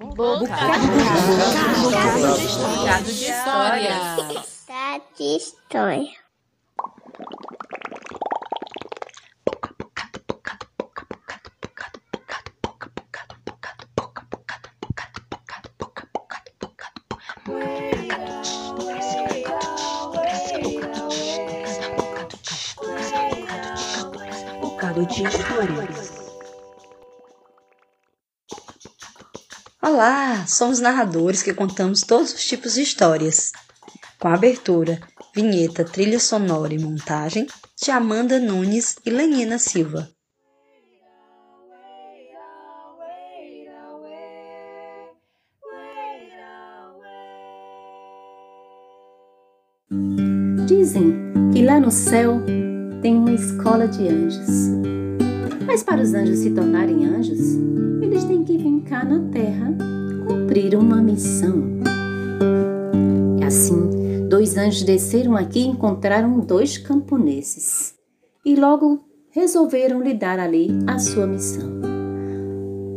Bocado de história. Bocado de história. Bocado de história. Olá, somos narradores que contamos todos os tipos de histórias. Com abertura, vinheta, trilha sonora e montagem de Amanda Nunes e Lenina Silva. Dizem que lá no céu tem uma escola de anjos. Mas para os anjos se tornarem anjos, eles têm que vir cá na terra cumprir uma missão. E assim, dois anjos desceram aqui e encontraram dois camponeses. E logo resolveram lhe dar ali a sua missão.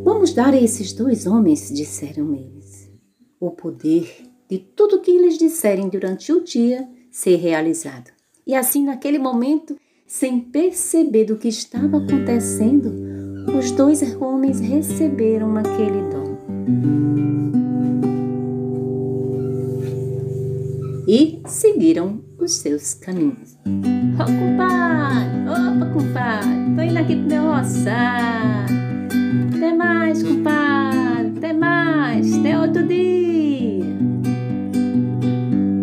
Vamos dar a esses dois homens, disseram eles, o poder de tudo que eles disserem durante o dia ser realizado. E assim, naquele momento, sem perceber do que estava acontecendo, os dois homens receberam aquele dom. E seguiram os seus caminhos. Ô, oh, compadre! Opa, compadre! Tô indo aqui pro meu roçado. Até mais, compadre! Até mais! Até outro dia!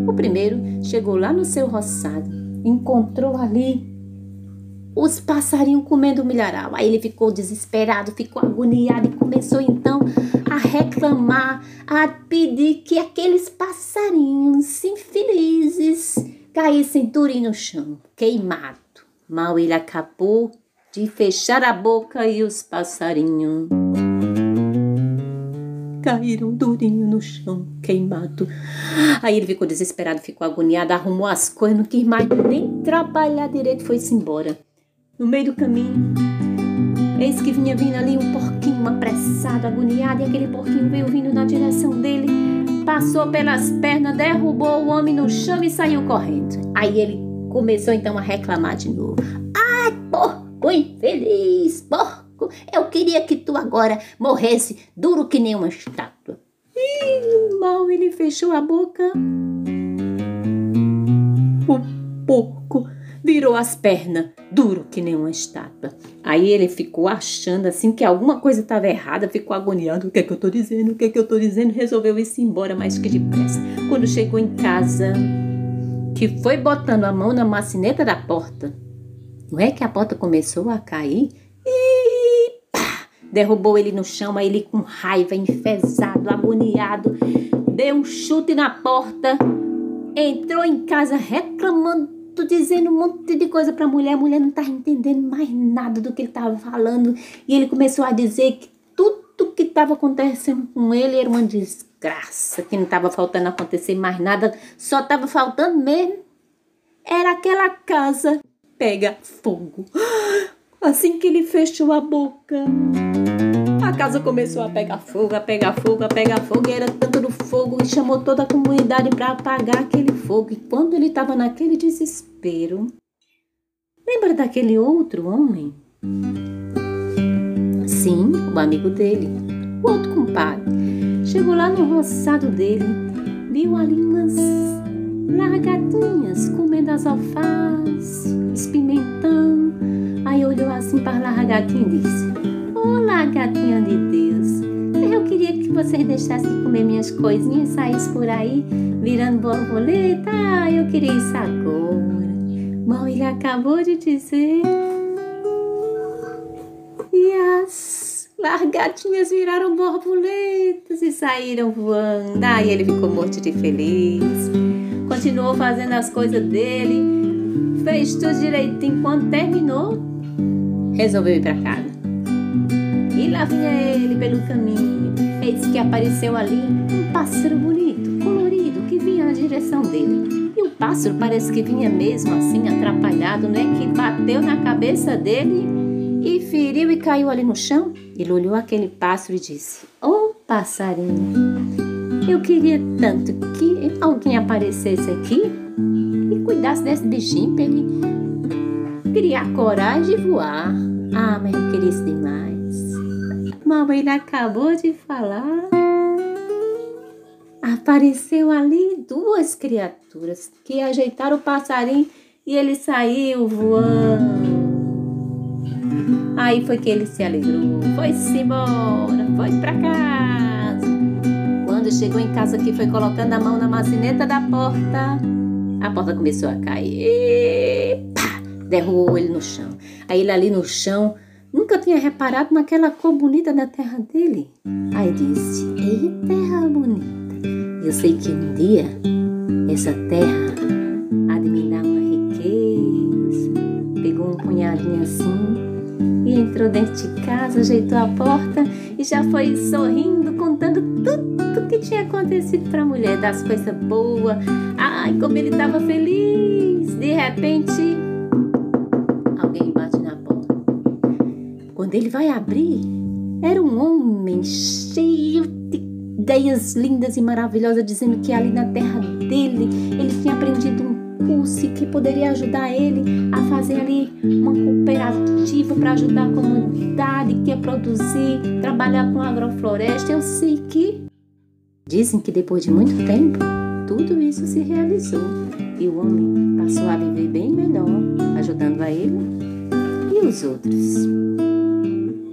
O primeiro chegou lá no seu roçado, encontrou ali os passarinhos comendo milharal. Aí ele ficou desesperado, ficou agoniado e começou então a reclamar, a pedir que aqueles passarinhos infelizes caíssem durinho no chão, queimado. Mal ele acabou de fechar a boca e os passarinhos caíram durinho no chão, queimado. Aí ele ficou desesperado, ficou agoniado, arrumou as coisas, não quis mais nem trabalhar direito, foi-se embora. No meio do caminho, eis que vinha vindo ali um porquinho apressado, agoniado, e aquele porquinho veio vindo na direção dele, passou pelas pernas, derrubou o homem no chão e saiu correndo. Aí ele começou então a reclamar de novo. Ai, porco infeliz, porco! Eu queria que tu agora morresse duro que nem uma estátua. E mal ele fechou a boca. As pernas, duro que nem uma estátua. Aí ele ficou achando assim que alguma coisa estava errada, ficou agoniado. O que é que eu tô dizendo? O que é que eu tô dizendo? Resolveu ir embora mais que depressa. Quando chegou em casa, que foi botando a mão na macineta da porta, não é que a porta começou a cair? Derrubou ele no chão, aí ele com raiva, enfesado, agoniado, deu um chute na porta, entrou em casa reclamando, dizendo um monte de coisa para a mulher. A mulher não estava entendendo mais nada do que ele estava falando e ele começou a dizer que tudo que estava acontecendo com ele era uma desgraça, que não estava faltando acontecer mais nada, só estava faltando mesmo era aquela casa pega fogo. Assim que ele fechou a boca, a casa começou a pegar fogo, a pegar fogo, a pegar fogo, e era tanto fogo e chamou toda a comunidade para apagar aquele fogo. E quando ele estava naquele desespero, lembra daquele outro homem? Sim, o amigo dele, o outro compadre. Chegou lá no roçado dele, viu ali umas largatinhas comendo as alfaces, pimentão Aí olhou assim para a largatinha e disse: Olá, gatinha de Deus. Queria que vocês deixassem de comer minhas coisinhas e saíssem por aí virando borboleta. Ah, eu queria isso agora. Mal ele acabou de dizer. E as largatinhas viraram borboletas e saíram voando. Aí ele ficou morto de feliz. Continuou fazendo as coisas dele. Fez tudo direitinho. Quando terminou, resolveu ir para casa. E lá vinha ele pelo caminho. Eis que apareceu ali um pássaro bonito, colorido, que vinha na direção dele. E o pássaro parece que vinha mesmo assim, atrapalhado, né? Que bateu na cabeça dele e feriu e caiu ali no chão. Ele olhou aquele pássaro e disse: Oh, passarinho. Eu queria tanto que alguém aparecesse aqui e cuidasse desse bichinho para ele criar coragem de voar. Ah, mas eu queria isso demais. Mamãe acabou de falar. Apareceu ali duas criaturas que ajeitaram o passarinho e ele saiu voando. Aí foi que ele se alegrou, foi-se embora, foi pra casa. Quando chegou em casa que foi colocando a mão na maçaneta da porta, a porta começou a cair. E pá, derrubou ele no chão. Aí ele ali no chão nunca tinha reparado naquela cor bonita da terra dele. Aí disse: Ei, terra bonita. Eu sei que um dia essa terra há de me dar uma riqueza. Pegou um punhadinho assim e entrou dentro de casa, ajeitou a porta e já foi sorrindo, contando tudo que tinha acontecido para a mulher, das coisas boas. Ai, como ele estava feliz! De repente, Quando ele vai abrir, era um homem cheio de ideias lindas e maravilhosas, dizendo que ali na terra dele ele tinha aprendido um curso que poderia ajudar ele a fazer ali uma cooperativa para ajudar a comunidade, que ia produzir, trabalhar com agrofloresta. Eu sei que dizem que depois de muito tempo tudo isso se realizou e o homem passou a viver bem melhor, ajudando a ele e os outros.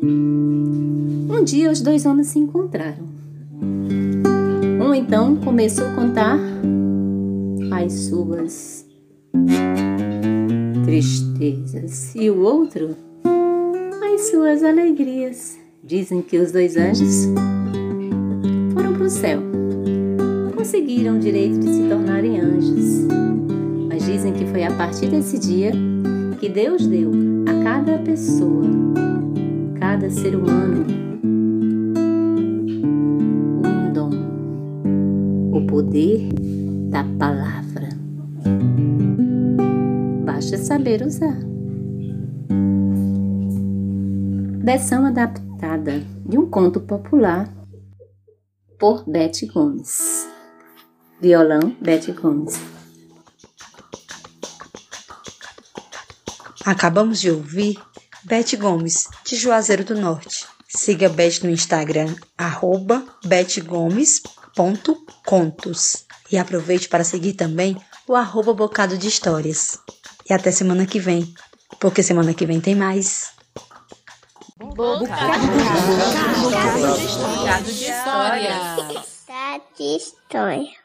Um dia os dois homens se encontraram um então começou a contar as suas tristezas e o outro as suas alegrias. Dizem que os dois anjos foram para o céu, conseguiram o direito de se tornarem anjos. Mas dizem que foi a partir desse dia que Deus deu a cada pessoa, cada ser humano, poder da palavra. Basta saber usar. Versão adaptada de um conto popular por Bete Gomes. Violão Bete Gomes. Acabamos de ouvir Bete Gomes, de Juazeiro do Norte. Siga Bete no Instagram, arroba betegomes.contos. E aproveite para seguir também o arroba Bocado de Histórias. E até semana que vem, porque semana que vem tem mais. Bocado, de história. Bocado de história.